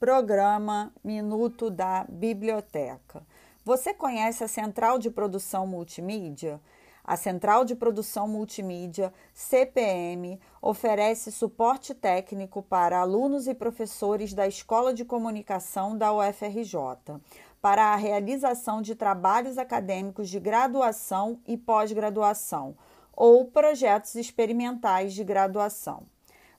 Programa Minuto da Biblioteca. Você conhece a Central de Produção Multimídia? A Central de Produção Multimídia, CPM, oferece suporte técnico para alunos e professores da Escola de Comunicação da UFRJ para a realização de trabalhos acadêmicos de graduação e pós-graduação ou projetos experimentais de graduação.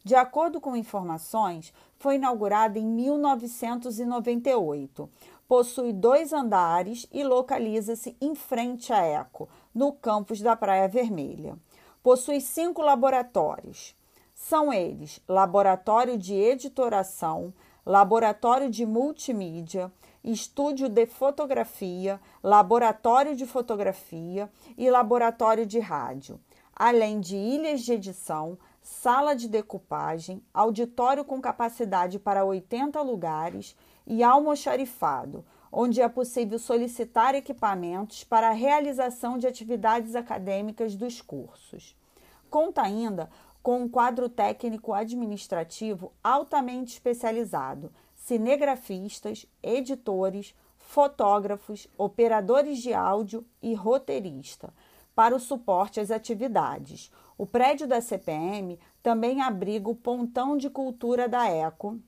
De acordo com informações, foi inaugurada em 1998. Possui dois andares e localiza-se em frente à Eco, no campus da Praia Vermelha. Possui cinco laboratórios. São eles: Laboratório de Editoração, Laboratório de Multimídia, Estúdio de Fotografia, Laboratório de Fotografia e Laboratório de Rádio, além de ilhas de edição, sala de decupagem, auditório com capacidade para 80 lugares e almoxarifado, onde é possível solicitar equipamentos para a realização de atividades acadêmicas dos cursos. Conta ainda com um quadro técnico administrativo altamente especializado, cinegrafistas, editores, fotógrafos, operadores de áudio e roteirista, para o suporte às atividades. O prédio da CPM também abriga o Pontão de Cultura da ECO,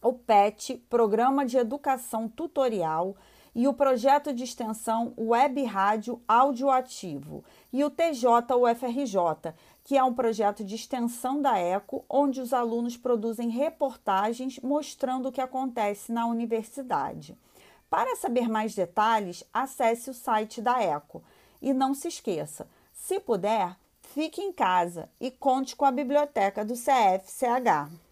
o PET, Programa de Educação Tutorial, e o projeto de extensão Web Rádio Audioativo, e o TJ UFRJ, que é um projeto de extensão da ECO, onde os alunos produzem reportagens mostrando o que acontece na universidade. Para saber mais detalhes, acesse o site da ECO. E não se esqueça, se puder, fique em casa e conte com a biblioteca do CFCH.